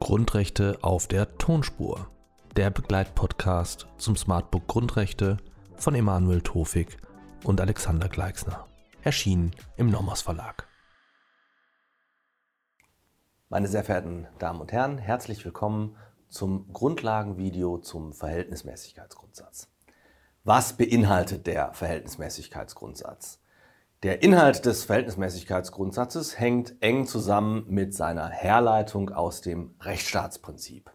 Grundrechte auf der Tonspur. Der Begleitpodcast zum Smartbook Grundrechte von Emanuel Tofik und Alexander Gleixner. Erschienen im Nomos Verlag. Meine sehr verehrten Damen und Herren, herzlich willkommen zum Grundlagenvideo zum Verhältnismäßigkeitsgrundsatz. Was beinhaltet der Verhältnismäßigkeitsgrundsatz? Der Inhalt des Verhältnismäßigkeitsgrundsatzes hängt eng zusammen mit seiner Herleitung aus dem Rechtsstaatsprinzip.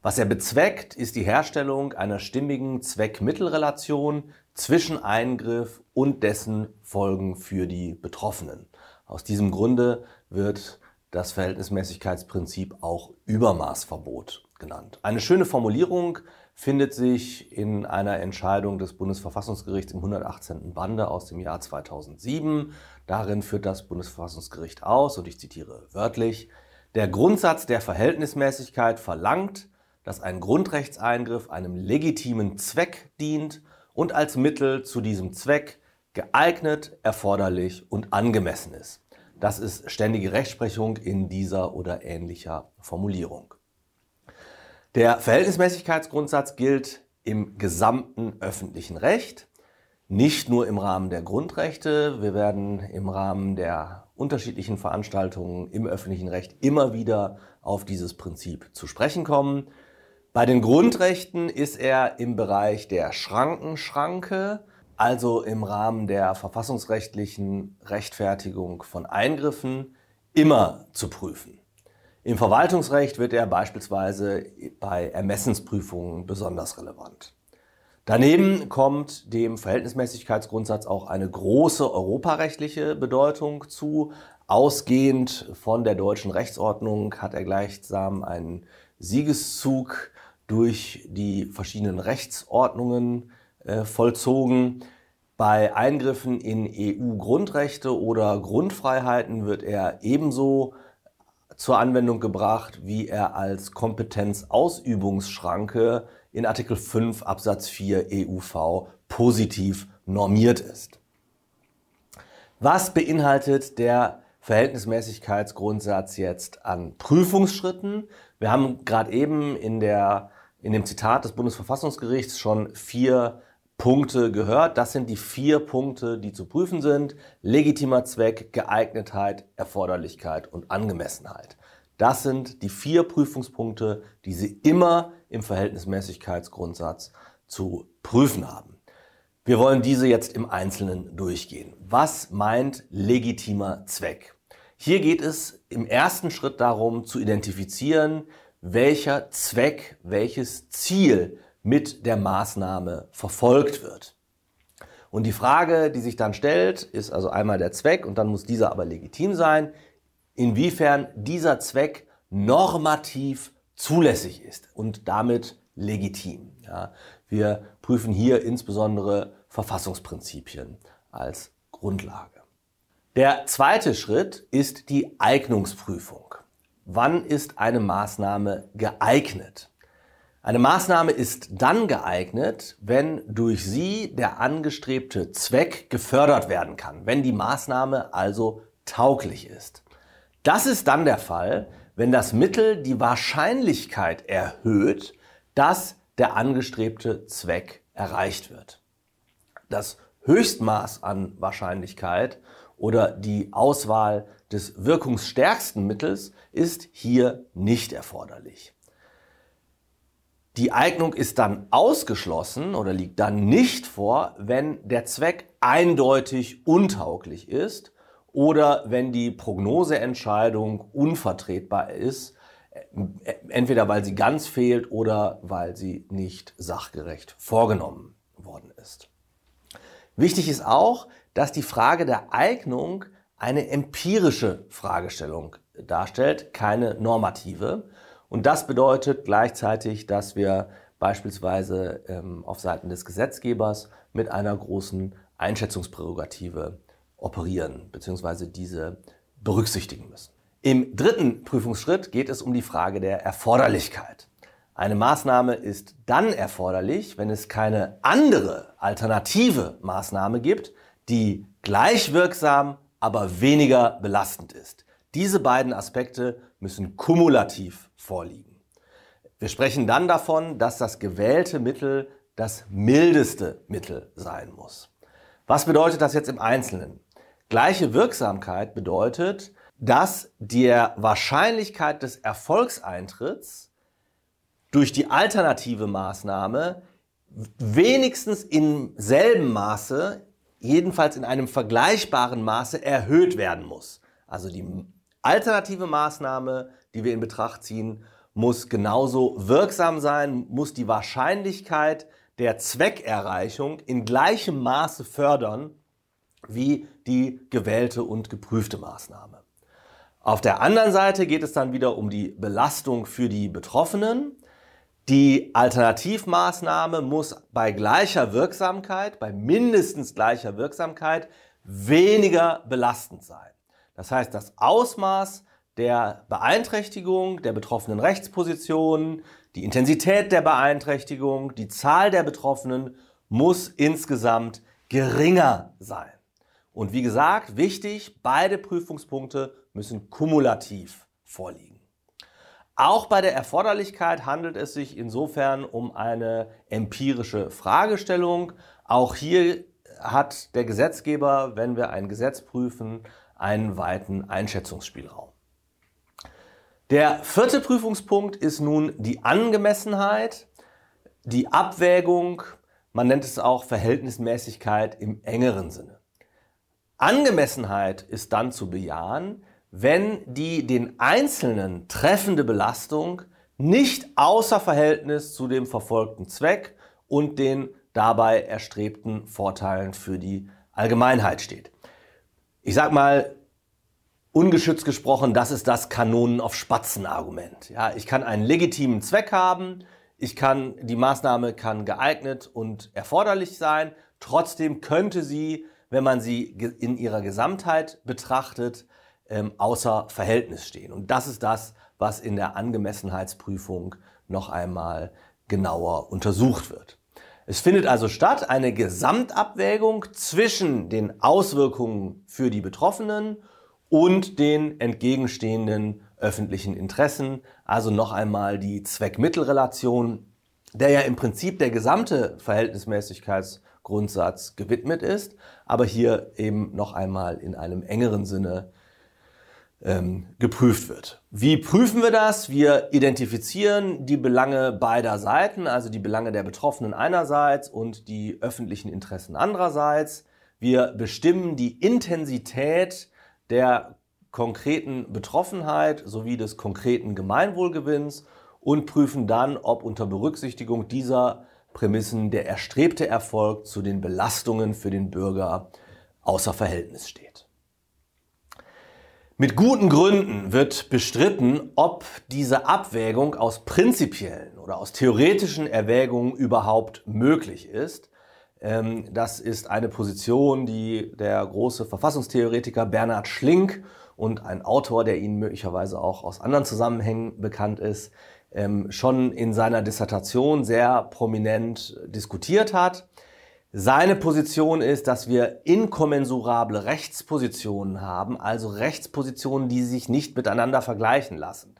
Was er bezweckt, ist die Herstellung einer stimmigen Zweck-Mittel-Relation zwischen Eingriff und dessen Folgen für die Betroffenen. Aus diesem Grunde wird das Verhältnismäßigkeitsprinzip auch Übermaßverbot genannt. Eine schöne Formulierung findet sich in einer Entscheidung des Bundesverfassungsgerichts im 118. Bande aus dem Jahr 2007. Darin führt das Bundesverfassungsgericht aus, und ich zitiere wörtlich, der Grundsatz der Verhältnismäßigkeit verlangt, dass ein Grundrechtseingriff einem legitimen Zweck dient und als Mittel zu diesem Zweck geeignet, erforderlich und angemessen ist. Das ist ständige Rechtsprechung in dieser oder ähnlicher Formulierung. Der Verhältnismäßigkeitsgrundsatz gilt im gesamten öffentlichen Recht, nicht nur im Rahmen der Grundrechte. Wir werden im Rahmen der unterschiedlichen Veranstaltungen im öffentlichen Recht immer wieder auf dieses Prinzip zu sprechen kommen. Bei den Grundrechten ist er im Bereich der Schrankenschranke, also im Rahmen der verfassungsrechtlichen Rechtfertigung von Eingriffen, immer zu prüfen. Im Verwaltungsrecht wird er beispielsweise bei Ermessensprüfungen besonders relevant. Daneben kommt dem Verhältnismäßigkeitsgrundsatz auch eine große europarechtliche Bedeutung zu. Ausgehend von der deutschen Rechtsordnung hat er gleichsam einen Siegeszug durch die verschiedenen Rechtsordnungen äh, vollzogen. Bei Eingriffen in EU-Grundrechte oder Grundfreiheiten wird er ebenso zur Anwendung gebracht, wie er als Kompetenzausübungsschranke in Artikel 5 Absatz 4 EUV positiv normiert ist. Was beinhaltet der Verhältnismäßigkeitsgrundsatz jetzt an Prüfungsschritten? Wir haben gerade eben in, der, in dem Zitat des Bundesverfassungsgerichts schon vier Punkte gehört. Das sind die vier Punkte, die zu prüfen sind. Legitimer Zweck, Geeignetheit, Erforderlichkeit und Angemessenheit. Das sind die vier Prüfungspunkte, die Sie immer im Verhältnismäßigkeitsgrundsatz zu prüfen haben. Wir wollen diese jetzt im Einzelnen durchgehen. Was meint legitimer Zweck? Hier geht es im ersten Schritt darum zu identifizieren, welcher Zweck, welches Ziel mit der Maßnahme verfolgt wird. Und die Frage, die sich dann stellt, ist also einmal der Zweck und dann muss dieser aber legitim sein, inwiefern dieser Zweck normativ zulässig ist und damit legitim. Ja, wir prüfen hier insbesondere Verfassungsprinzipien als Grundlage. Der zweite Schritt ist die Eignungsprüfung. Wann ist eine Maßnahme geeignet? Eine Maßnahme ist dann geeignet, wenn durch sie der angestrebte Zweck gefördert werden kann, wenn die Maßnahme also tauglich ist. Das ist dann der Fall, wenn das Mittel die Wahrscheinlichkeit erhöht, dass der angestrebte Zweck erreicht wird. Das Höchstmaß an Wahrscheinlichkeit oder die Auswahl des wirkungsstärksten Mittels ist hier nicht erforderlich. Die Eignung ist dann ausgeschlossen oder liegt dann nicht vor, wenn der Zweck eindeutig untauglich ist oder wenn die Prognoseentscheidung unvertretbar ist, entweder weil sie ganz fehlt oder weil sie nicht sachgerecht vorgenommen worden ist. Wichtig ist auch, dass die Frage der Eignung eine empirische Fragestellung darstellt, keine normative. Und das bedeutet gleichzeitig, dass wir beispielsweise ähm, auf Seiten des Gesetzgebers mit einer großen Einschätzungsprärogative operieren bzw. diese berücksichtigen müssen. Im dritten Prüfungsschritt geht es um die Frage der Erforderlichkeit. Eine Maßnahme ist dann erforderlich, wenn es keine andere alternative Maßnahme gibt, die gleich wirksam, aber weniger belastend ist. Diese beiden Aspekte müssen kumulativ vorliegen. Wir sprechen dann davon, dass das gewählte Mittel das mildeste Mittel sein muss. Was bedeutet das jetzt im Einzelnen? Gleiche Wirksamkeit bedeutet, dass der Wahrscheinlichkeit des Erfolgseintritts durch die alternative Maßnahme wenigstens im selben Maße, jedenfalls in einem vergleichbaren Maße erhöht werden muss. Also die alternative Maßnahme, die wir in Betracht ziehen, muss genauso wirksam sein, muss die Wahrscheinlichkeit der Zweckerreichung in gleichem Maße fördern wie die gewählte und geprüfte Maßnahme. Auf der anderen Seite geht es dann wieder um die Belastung für die Betroffenen. Die Alternativmaßnahme muss bei gleicher Wirksamkeit, bei mindestens gleicher Wirksamkeit, weniger belastend sein. Das heißt, das Ausmaß der Beeinträchtigung der betroffenen Rechtspositionen, die Intensität der Beeinträchtigung, die Zahl der Betroffenen muss insgesamt geringer sein. Und wie gesagt, wichtig, beide Prüfungspunkte müssen kumulativ vorliegen. Auch bei der Erforderlichkeit handelt es sich insofern um eine empirische Fragestellung. Auch hier hat der Gesetzgeber, wenn wir ein Gesetz prüfen, einen weiten Einschätzungsspielraum. Der vierte Prüfungspunkt ist nun die Angemessenheit, die Abwägung, man nennt es auch Verhältnismäßigkeit im engeren Sinne. Angemessenheit ist dann zu bejahen, wenn die den Einzelnen treffende Belastung nicht außer Verhältnis zu dem verfolgten Zweck und den dabei erstrebten Vorteilen für die Allgemeinheit steht. Ich sag mal, ungeschützt gesprochen, das ist das Kanonen auf Spatzen Argument. Ja, ich kann einen legitimen Zweck haben, ich kann, die Maßnahme kann geeignet und erforderlich sein, trotzdem könnte sie, wenn man sie in ihrer Gesamtheit betrachtet, ähm, außer Verhältnis stehen. Und das ist das, was in der Angemessenheitsprüfung noch einmal genauer untersucht wird. Es findet also statt eine Gesamtabwägung zwischen den Auswirkungen für die Betroffenen und den entgegenstehenden öffentlichen Interessen. Also noch einmal die Zweck-Mittel-Relation, der ja im Prinzip der gesamte Verhältnismäßigkeitsgrundsatz gewidmet ist, aber hier eben noch einmal in einem engeren Sinne ähm, geprüft wird. Wie prüfen wir das? Wir identifizieren die Belange beider Seiten, also die Belange der Betroffenen einerseits und die öffentlichen Interessen andererseits. Wir bestimmen die Intensität der konkreten Betroffenheit sowie des konkreten Gemeinwohlgewinns und prüfen dann, ob unter Berücksichtigung dieser Prämissen der erstrebte Erfolg zu den Belastungen für den Bürger außer Verhältnis steht. Mit guten Gründen wird bestritten, ob diese Abwägung aus prinzipiellen oder aus theoretischen Erwägungen überhaupt möglich ist. Ähm, das ist eine Position, die der große Verfassungstheoretiker Bernhard Schlink und ein Autor, der Ihnen möglicherweise auch aus anderen Zusammenhängen bekannt ist, ähm, schon in seiner Dissertation sehr prominent diskutiert hat. Seine Position ist, dass wir inkommensurable Rechtspositionen haben, also Rechtspositionen, die sich nicht miteinander vergleichen lassen.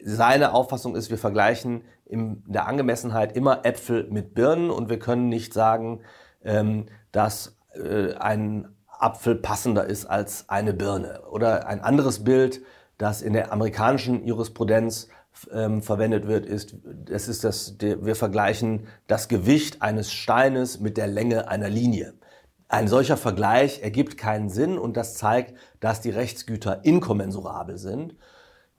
Seine Auffassung ist, wir vergleichen in der Angemessenheit immer Äpfel mit Birnen und wir können nicht sagen, ähm, dass äh, ein Apfel passender ist als eine Birne. Oder ein anderes Bild, das in der amerikanischen Jurisprudenz ähm, verwendet wird, ist, das ist das, der, wir vergleichen das Gewicht eines Steines mit der Länge einer Linie. Ein solcher Vergleich ergibt keinen Sinn und das zeigt, dass die Rechtsgüter inkommensurabel sind.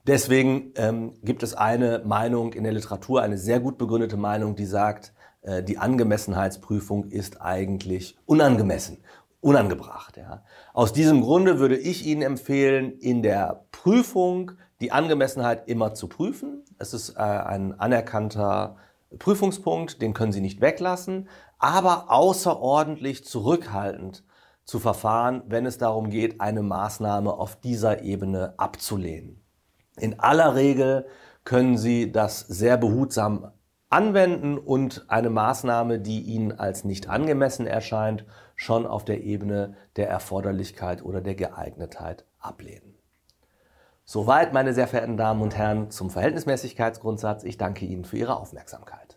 Deswegen ähm, gibt es eine Meinung in der Literatur, eine sehr gut begründete Meinung, die sagt, äh, die Angemessenheitsprüfung ist eigentlich unangemessen, unangebracht. Ja. Aus diesem Grunde würde ich Ihnen empfehlen, in der Prüfung die Angemessenheit immer zu prüfen. Es ist äh, ein anerkannter Prüfungspunkt, den können Sie nicht weglassen, aber außerordentlich zurückhaltend zu verfahren, wenn es darum geht, eine Maßnahme auf dieser Ebene abzulehnen. In aller Regel können Sie das sehr behutsam anwenden und eine Maßnahme, die Ihnen als nicht angemessen erscheint, schon auf der Ebene der Erforderlichkeit oder der Geeignetheit ablehnen. Soweit, meine sehr verehrten Damen und Herren, zum Verhältnismäßigkeitsgrundsatz. Ich danke Ihnen für Ihre Aufmerksamkeit.